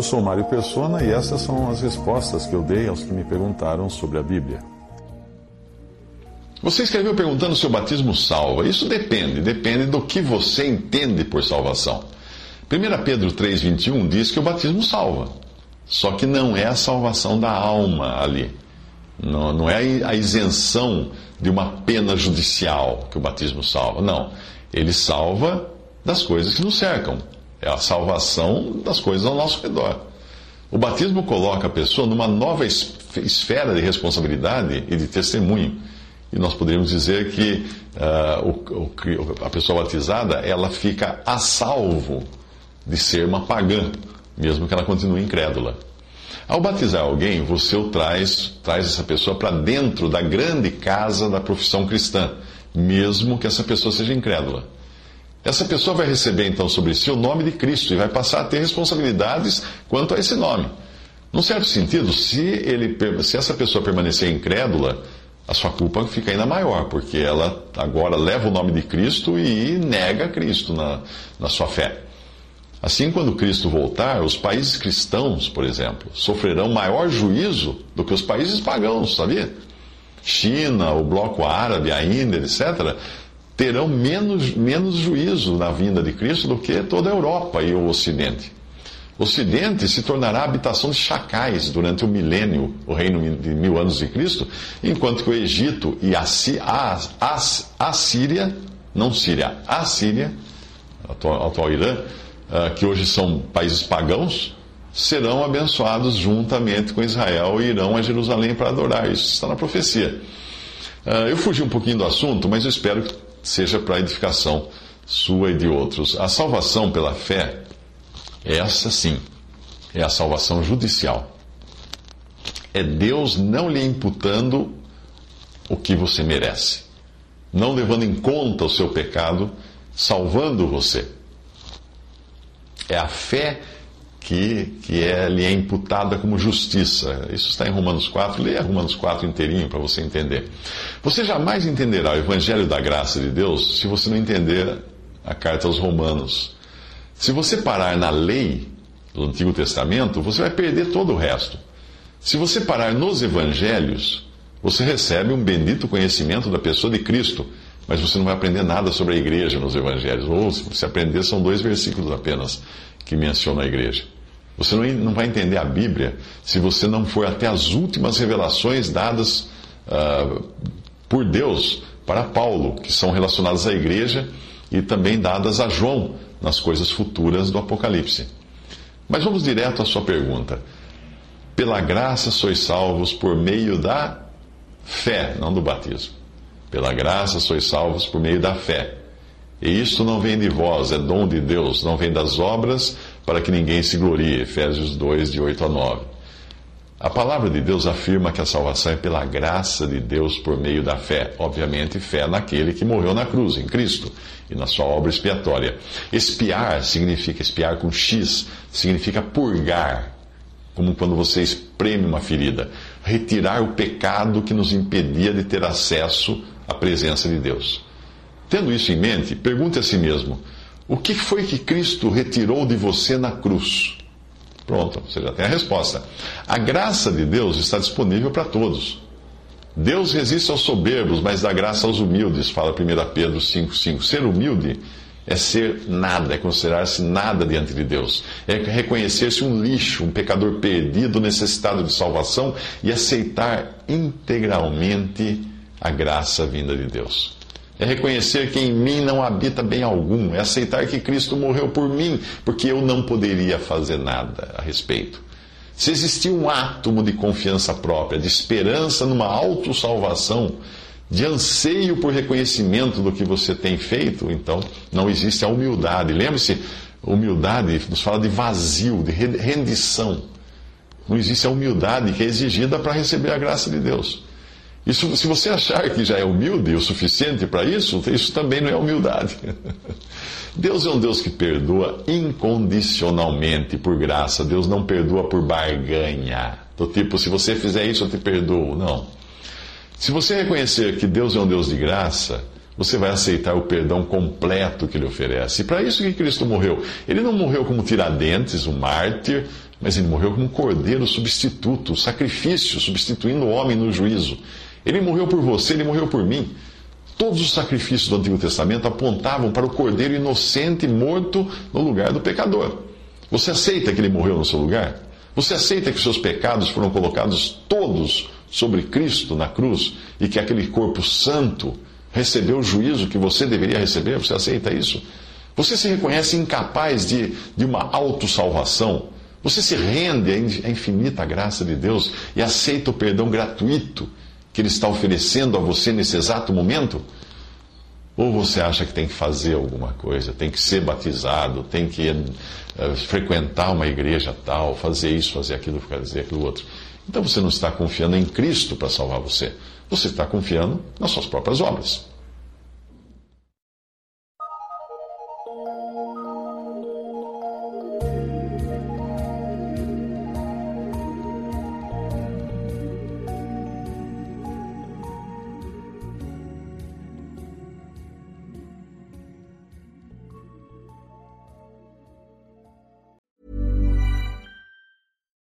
Eu sou Mário Persona e essas são as respostas que eu dei aos que me perguntaram sobre a Bíblia. Você escreveu perguntando se o batismo salva. Isso depende, depende do que você entende por salvação. 1 Pedro 3,21 diz que o batismo salva. Só que não é a salvação da alma ali. Não, não é a isenção de uma pena judicial que o batismo salva. Não. Ele salva das coisas que nos cercam. É a salvação das coisas ao nosso redor. O batismo coloca a pessoa numa nova esfera de responsabilidade e de testemunho. E nós poderíamos dizer que uh, o, o, a pessoa batizada ela fica a salvo de ser uma pagã, mesmo que ela continue incrédula. Ao batizar alguém, você o traz, traz essa pessoa para dentro da grande casa da profissão cristã, mesmo que essa pessoa seja incrédula. Essa pessoa vai receber então sobre si o nome de Cristo e vai passar a ter responsabilidades quanto a esse nome. Num certo sentido, se, ele, se essa pessoa permanecer incrédula, a sua culpa fica ainda maior, porque ela agora leva o nome de Cristo e nega Cristo na, na sua fé. Assim, quando Cristo voltar, os países cristãos, por exemplo, sofrerão maior juízo do que os países pagãos, sabia? China, o bloco árabe, a Índia, etc., terão menos, menos juízo na vinda de Cristo do que toda a Europa e o Ocidente. O Ocidente se tornará habitação de chacais durante o milênio, o reino de mil anos de Cristo, enquanto que o Egito e a, a, a, a Síria, não Síria, a Síria, atual, atual Irã, uh, que hoje são países pagãos, serão abençoados juntamente com Israel e irão a Jerusalém para adorar. Isso está na profecia. Uh, eu fugi um pouquinho do assunto, mas eu espero que seja para edificação sua e de outros. A salvação pela fé, essa sim, é a salvação judicial. É Deus não lhe imputando o que você merece, não levando em conta o seu pecado, salvando você. É a fé que, que é, lhe é imputada como justiça. Isso está em Romanos 4. Leia Romanos 4 inteirinho para você entender. Você jamais entenderá o Evangelho da graça de Deus se você não entender a carta aos Romanos. Se você parar na lei do Antigo Testamento, você vai perder todo o resto. Se você parar nos Evangelhos, você recebe um bendito conhecimento da pessoa de Cristo, mas você não vai aprender nada sobre a igreja nos Evangelhos. Ou, se aprender, são dois versículos apenas que mencionam a igreja. Você não, vai entender a Bíblia se você não for até as últimas revelações dadas uh, por Deus para Paulo, que são relacionadas à igreja e também dadas a João nas coisas futuras do Apocalipse. Mas vamos direto à sua pergunta. Pela graça sois salvos por meio da fé, não do batismo. Pela graça sois salvos por meio da fé. E isto não vem de vós, é dom de Deus, não vem das obras, para que ninguém se glorie. Efésios 2, de 8 a 9. A palavra de Deus afirma que a salvação é pela graça de Deus por meio da fé. Obviamente, fé naquele que morreu na cruz, em Cristo, e na sua obra expiatória. Espiar significa, espiar com X, significa purgar, como quando você espreme uma ferida. Retirar o pecado que nos impedia de ter acesso à presença de Deus. Tendo isso em mente, pergunte a si mesmo: o que foi que Cristo retirou de você na cruz? Pronto, você já tem a resposta. A graça de Deus está disponível para todos. Deus resiste aos soberbos, mas dá graça aos humildes, fala 1 Pedro 5,5. Ser humilde é ser nada, é considerar-se nada diante de Deus. É reconhecer-se um lixo, um pecador perdido, necessitado de salvação e aceitar integralmente a graça vinda de Deus. É reconhecer que em mim não habita bem algum. É aceitar que Cristo morreu por mim, porque eu não poderia fazer nada a respeito. Se existia um átomo de confiança própria, de esperança numa autossalvação, de anseio por reconhecimento do que você tem feito, então não existe a humildade. Lembre-se, humildade nos fala de vazio, de rendição. Não existe a humildade que é exigida para receber a graça de Deus. Isso, se você achar que já é humilde o suficiente para isso, isso também não é humildade. Deus é um Deus que perdoa incondicionalmente por graça. Deus não perdoa por barganha. Do tipo, se você fizer isso, eu te perdoo. Não. Se você reconhecer que Deus é um Deus de graça, você vai aceitar o perdão completo que ele oferece. E para isso que Cristo morreu. Ele não morreu como Tiradentes, um mártir, mas ele morreu como um cordeiro substituto, sacrifício, substituindo o homem no juízo. Ele morreu por você, ele morreu por mim. Todos os sacrifícios do Antigo Testamento apontavam para o cordeiro inocente morto no lugar do pecador. Você aceita que ele morreu no seu lugar? Você aceita que seus pecados foram colocados todos sobre Cristo na cruz e que aquele corpo santo recebeu o juízo que você deveria receber? Você aceita isso? Você se reconhece incapaz de, de uma autossalvação? Você se rende à infinita graça de Deus e aceita o perdão gratuito Ele está oferecendo a você nesse exato momento? Ou você acha que tem que fazer alguma coisa, tem que ser batizado, tem que uh, frequentar uma igreja tal, fazer isso, fazer aquilo, fazer aquilo outro? Então você não está confiando em Cristo para salvar você. Você está confiando nas suas próprias obras.